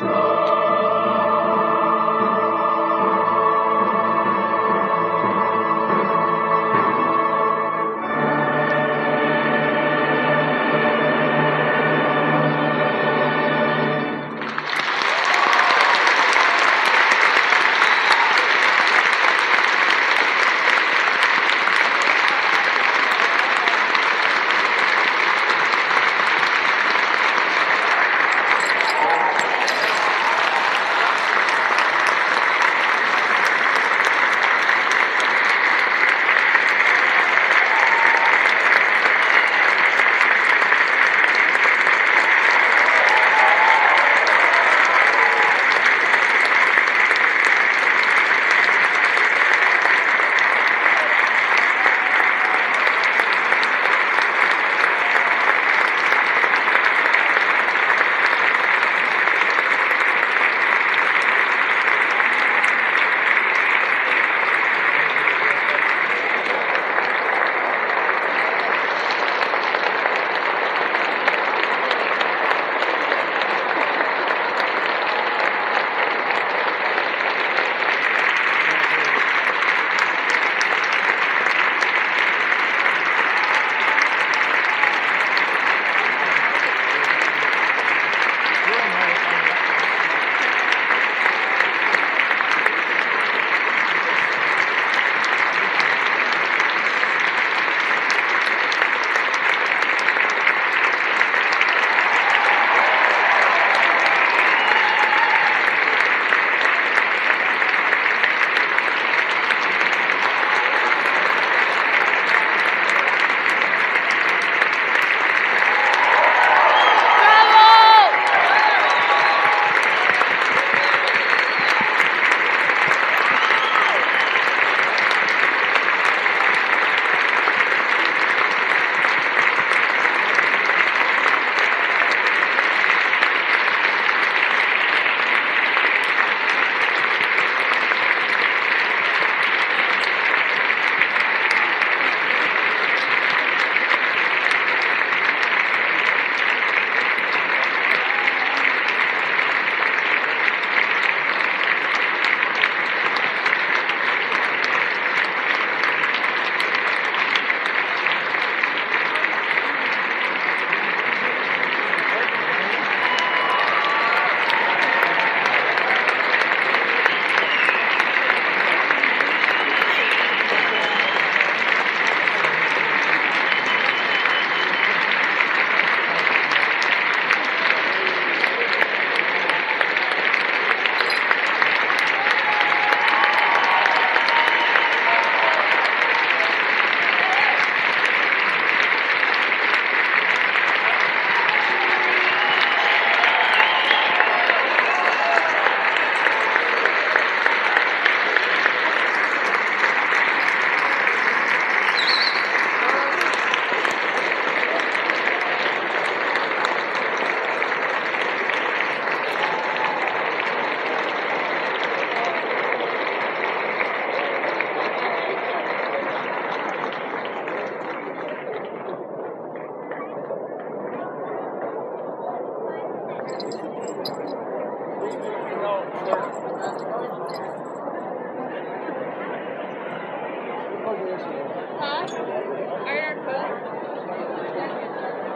Bye.